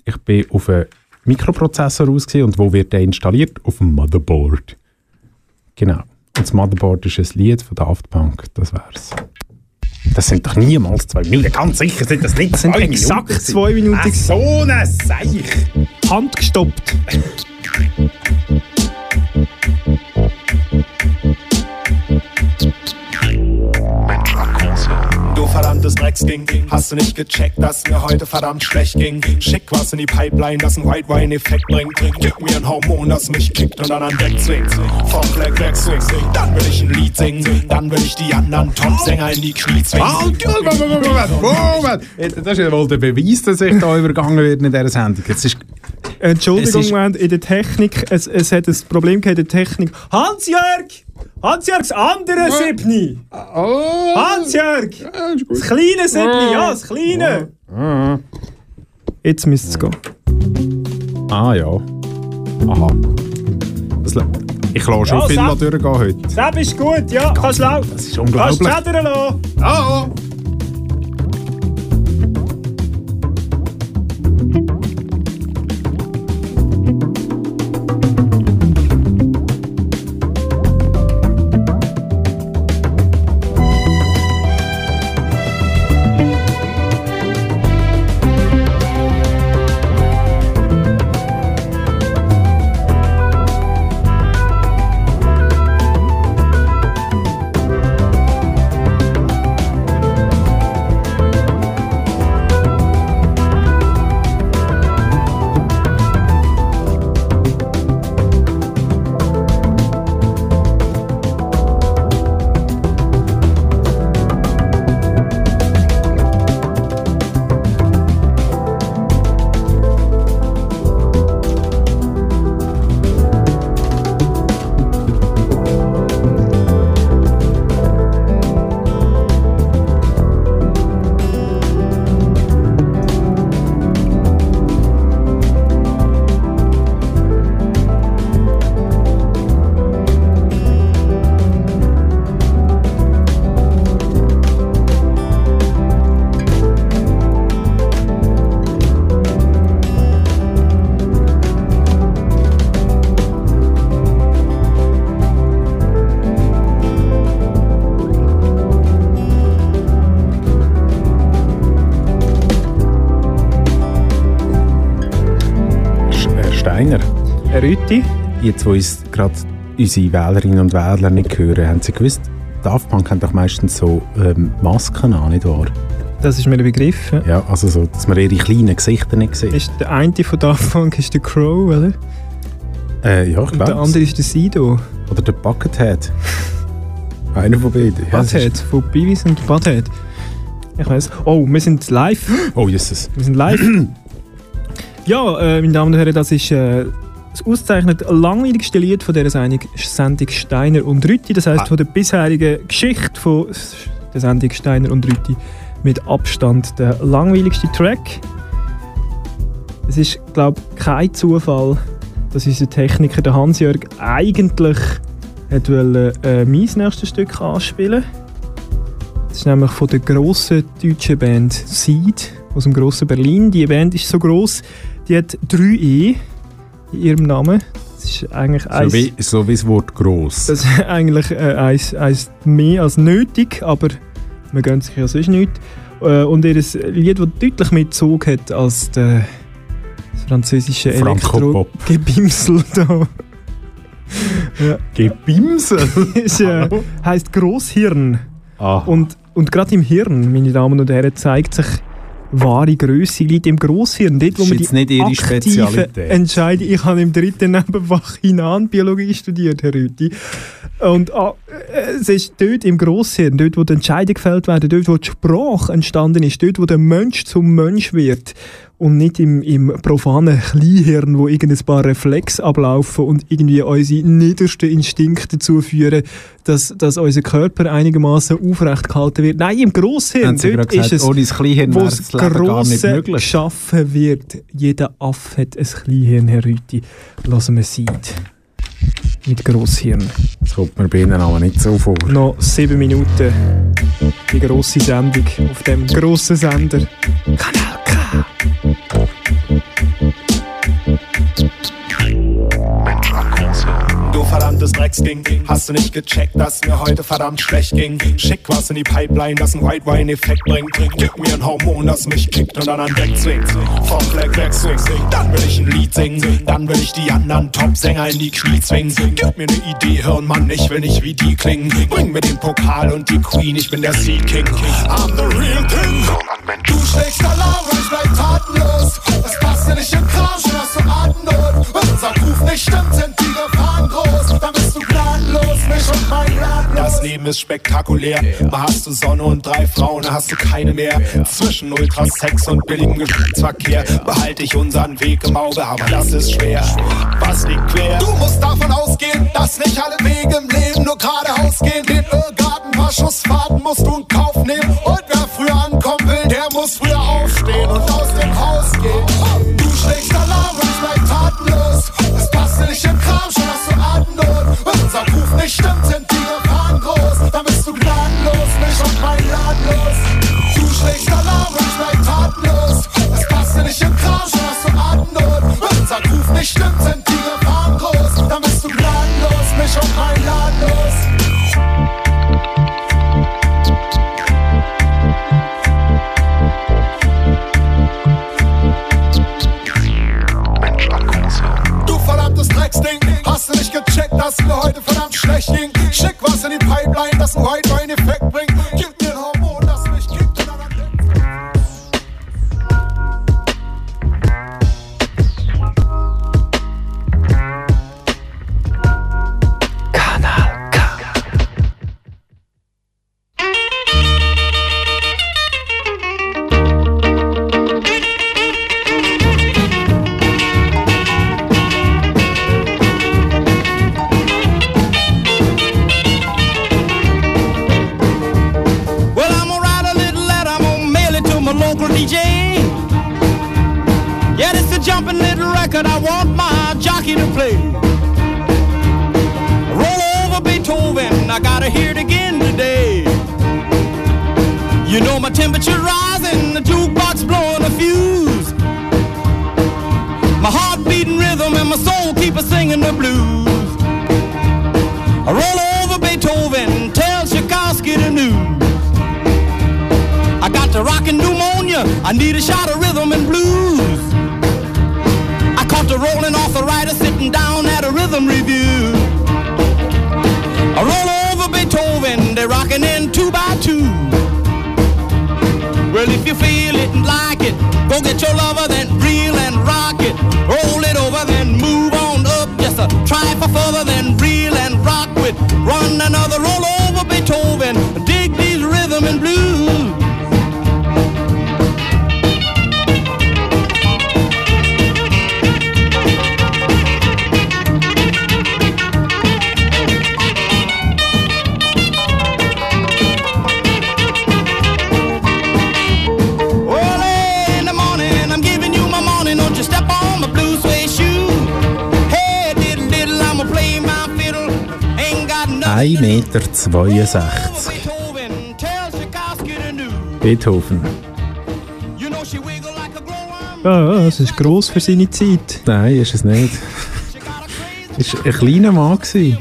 Speaker 1: ich bin auf einen Mikroprozessor ausgesehen und wo wird der installiert? Auf dem Motherboard. Genau. Und das Motherboard ist ein Lied von Daft Punk. Das wär's. Das sind doch niemals zwei Minuten. Ganz sicher sind das nicht
Speaker 2: das sind
Speaker 1: zwei
Speaker 2: exakt
Speaker 1: Minuten.
Speaker 2: zwei Minuten.
Speaker 1: Ah, so ein Seich.
Speaker 2: Handgestoppt.
Speaker 16: Verdammtes Drecksding, hast du nicht gecheckt, dass mir heute verdammt schlecht ging? Schick was in die Pipeline, das einen White Wine Effekt bringt. Gib mir ein Hormon, das mich kickt und dann an Deck zwingt. Vom Fleck weg swing, dann will ich ein Lied singen, dann will ich die anderen Top-Sänger in die Knie zwingen.
Speaker 1: Halt, Moment, Moment, Moment. Das ist ja wohl der Beweis, dass ich da übergangen werde in dieser Sendung. Jetzt ist,
Speaker 2: Entschuldigung,
Speaker 1: Es ist-
Speaker 2: in der Technik, es, es hat ein Problem gehabt in der Technik. Hans-Jörg! Hans-Jörg, das andere Siebni! Hans-Jörg! Das kleine Siebni, ja, das kleine! Jetzt müsste es gehen.
Speaker 1: ah ja. Aha. Das, ich lasse schon
Speaker 2: Ja,
Speaker 1: viel durchgehen heute.
Speaker 2: Sepp ist gut, ja, kannst lau.
Speaker 1: Das ist unglaublich.
Speaker 2: Kannst schädern lassen.
Speaker 1: Ah, Jetzt, wo uns gerade unsere Wählerinnen und Wähler nicht hören, haben sie gewusst, Daft Punk haben doch meistens so ähm, Masken an, nicht wahr?
Speaker 2: Das ist mir der Begriff. Ja.
Speaker 1: Ja, also so, dass man ihre kleinen Gesichter nicht sieht.
Speaker 2: Ist der eine von Daft Punk ist der Crow, oder?
Speaker 1: Äh, ja, ich
Speaker 2: Und der
Speaker 1: glaube
Speaker 2: andere ist der Sido.
Speaker 1: Oder der Buckethead. Einer von beiden. Ja,
Speaker 2: Butthead,
Speaker 1: ist-
Speaker 2: von Beavis und Butthead. Ich weiß. Oh, wir sind live.
Speaker 1: Oh, Jesus.
Speaker 2: Wir sind live. ja, äh, meine Damen und Herren, das ist äh, das ausgezeichnet langweiligste Lied von dieser Sendung, Sendung Steiner und Rütti. Das heisst,
Speaker 1: Ah.
Speaker 2: von der bisherigen Geschichte von der Sendung Steiner und Rütti mit Abstand der langweiligste Track. Es ist, glaube ich, kein Zufall, dass unser Techniker, der Hans-Jörg, eigentlich hat wollte, äh, mein nächstes Stück anspielen. Das ist nämlich von der grossen deutschen Band Seed aus dem grossen Berlin. Die Band ist so gross, die hat drei E in ihrem Namen. Das ist eigentlich
Speaker 1: So
Speaker 2: eins,
Speaker 1: wie, so wie das Wort gross.
Speaker 2: das ist eigentlich äh, eins, eins mehr als nötig, aber man gönnt sich ja sonst nicht. Äh, und ihr Lied, das deutlich mehr Zug hat als der, das französische. Elektro-Gebimsel da. ja.
Speaker 1: Gebimsel?
Speaker 2: ist, äh, heisst Grosshirn.
Speaker 1: Ah.
Speaker 2: Und, und gerade im Hirn, meine Damen und Herren, zeigt sich wahre Größe liegt im Grosshirn. Dort, wo
Speaker 1: Das
Speaker 2: man
Speaker 1: ist
Speaker 2: die
Speaker 1: nicht Ihre Spezialität.
Speaker 2: Entscheidungen... Ich habe im dritten Nebenfach Humanbiologie studiert, Herr Rüthi. Und ah, äh, es ist dort im Grosshirn, dort, wo die Entscheidungen gefällt werden, dort, wo die Sprache entstanden ist, dort, wo der Mensch zum Mensch wird und nicht im, im profanen Kleinhirn, wo irgendein paar Reflexe ablaufen und irgendwie unsere niedersten Instinkte dazu führen, dass, dass unser Körper einigermaßen aufrecht gehalten wird. Nein, im Grosshirn, dort
Speaker 1: gerade
Speaker 2: ist
Speaker 1: gesagt,
Speaker 2: es,
Speaker 1: ohne das Kleinhirn
Speaker 2: wo das Grosse geschaffen wird. Jeder Affe hat ein Kleinhirn, Herr Rüthi. Lassen wir Seid. Mit Grosshirn.
Speaker 1: Das kommt mir bei Ihnen aber nicht so vor.
Speaker 2: Noch sieben Minuten. Die grosse Sendung auf dem grossen Sender. Kanal K.
Speaker 16: verdammtes Drecksding, hast du nicht gecheckt, dass mir heute verdammt schlecht ging? Schick was in die Pipeline, das einen White Wine Effekt bringt. Gib mir ein Hormon, das mich kickt und dann an Deck zwingt. Vom Fleck wegswingt, dann will ich ein Lied singen. Dann will ich die anderen Top-Sänger in die Knie zwingen. Gib mir eine Idee, Hirnmann, ich will nicht wie die klingen. Bring mir den Pokal und die Queen, ich bin der Seed King. I'm the real King. Du schlägst Alarm ich bleib tatenlos. Es passt dir nicht im Kram, schon hast du Atemnot. Unser Ruf nicht stimmt, sind die Gefahren groß. Dann bist du gnadenlos, mich und mein Laden. Das Leben ist spektakulär. Mal hast du Sonne und drei Frauen, hast du keine mehr. Zwischen Ultrasex und billigem Geschlechtsverkehr behalte ich unseren Weg im Auge, aber das ist schwer. Was liegt quer? Du musst davon ausgehen, dass nicht alle Wege im Leben nur geradeaus gehen. Den Irrgarten, paar Schussfahrten musst du in Kauf nehmen. Und wer früher ankommen will, der muss früher aufstehen und aus dem Haus gehen. Tatenlos. Es passt dir Kram, schon
Speaker 3: rhythm and my soul keep a singing the blues. I roll over Beethoven, tell Tchaikovsky the news. I got the rockin' pneumonia. I need a shot of rhythm and blues. I caught the rolling arthritis sitting down at a rhythm review. I roll over Beethoven, they're rockin' in two by two. Well, if you feel it and like it, go get your lover, then reel and rock it. Roll it over, then move on up. Just a try for further, then reel and rock with. Run another roll over Beethoven. Dig these rhythm and blues.
Speaker 1: 1,62 Meter. Beethoven.
Speaker 2: Ja, ja, es ist gross für seine Zeit.
Speaker 1: Nein, ist es nicht. Es war ein kleiner Mann. Gewesen.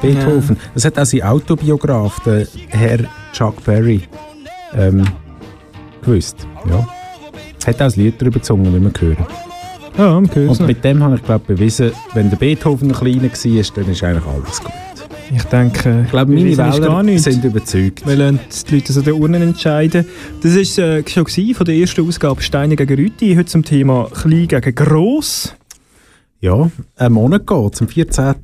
Speaker 1: Beethoven. Das hat auch sein Autobiograf, der Herr Chuck Berry, ähm, gewusst. Ja. Hat auch ein Lied darüber gesungen, wie wir hören.
Speaker 2: Ja,
Speaker 1: Und mit dem habe ich glaube bewiesen, wenn der Beethoven ein kleiner war, dann ist eigentlich alles gut.
Speaker 2: Ich denke,
Speaker 1: Ich glaube,
Speaker 2: wir
Speaker 1: meine Wähler sind überzeugt.
Speaker 2: Wir lassen die Leute also der Urnen entscheiden. Das war äh, schon gewesen von der ersten Ausgabe Steine gegen Rüti. Heute zum Thema Klein gegen Gross.
Speaker 1: Ja, einen Monat geht Am 14.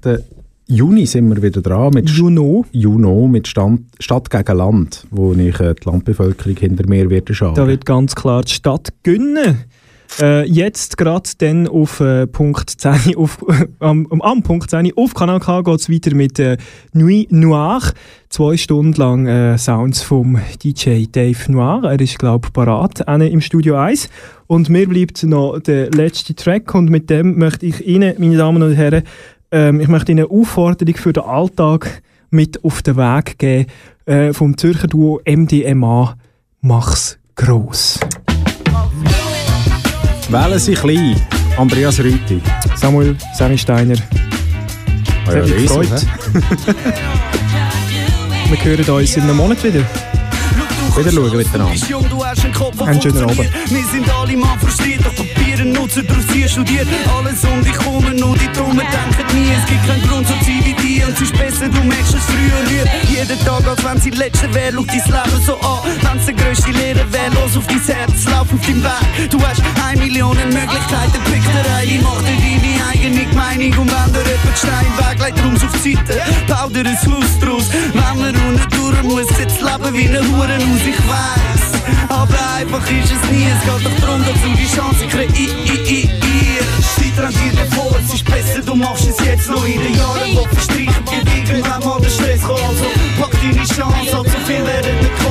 Speaker 1: Juni sind wir wieder dran mit
Speaker 2: Juno.
Speaker 1: Juno mit Stand, Stadt gegen Land, wo ich äh, die Landbevölkerung hinter mir werde schauen.
Speaker 2: Da wird ganz klar die Stadt gönnen. Äh, jetzt gerade dann auf äh, Punkt 10, auf, am, am, am Punkt 10 auf Kanal K geht es weiter mit äh, Nuit Noir. Zwei Stunden lang äh, Sounds vom DJ Dave Noir. Er ist, glaube ich, parat äh, im Studio 1. Und mir bleibt noch der letzte Track und mit dem möchte ich Ihnen, meine Damen und Herren, ähm, ich möchte Ihnen eine Aufforderung für den Alltag mit auf den Weg geben äh, vom Zürcher Duo MDMA. Mach's gross.
Speaker 1: Wählen Sie klein. Andreas Rüti.
Speaker 2: Samuel Sammy Steiner.
Speaker 1: Ah ja, riesig,
Speaker 2: gefreut. Wir hören uns in einem Monat wieder.
Speaker 1: Wieder schauen miteinander.
Speaker 3: Einen
Speaker 2: schönen Abend.
Speaker 3: Wir sind alle mal frustriert, doch Papiere nutzen, draus sie studiert. Alles um dich herum und die Dummen denken nie, es gibt keinen Grund so sein wie die und es ist besser, du merkst es früh und nie. Jeden Tag, als wenn sie letzte wäre, schau dein Leben so an. Wenn's der grösste Lehrer wäre, los auf dein Herz, lauf auf deinen Weg. Du hast eine Million Möglichkeiten, pick dir eine, mach dir deine eigene Meinung und wenn dir jemand Stein weglegt, rum's auf die Seite, bau dir ein Haus draus. Wenn man unten durch muss, das Leben wie eine Hure aus, ich weiss. Aber einfach ist es nie, es geht doch darum, dass du die Chance kreierst dran dir davor, es ist besser, du machst es jetzt noch in den Jahren, wo verstrichen, die irgendwann mal der Stress kommt. Also pack deine Chance, allzu viel werden der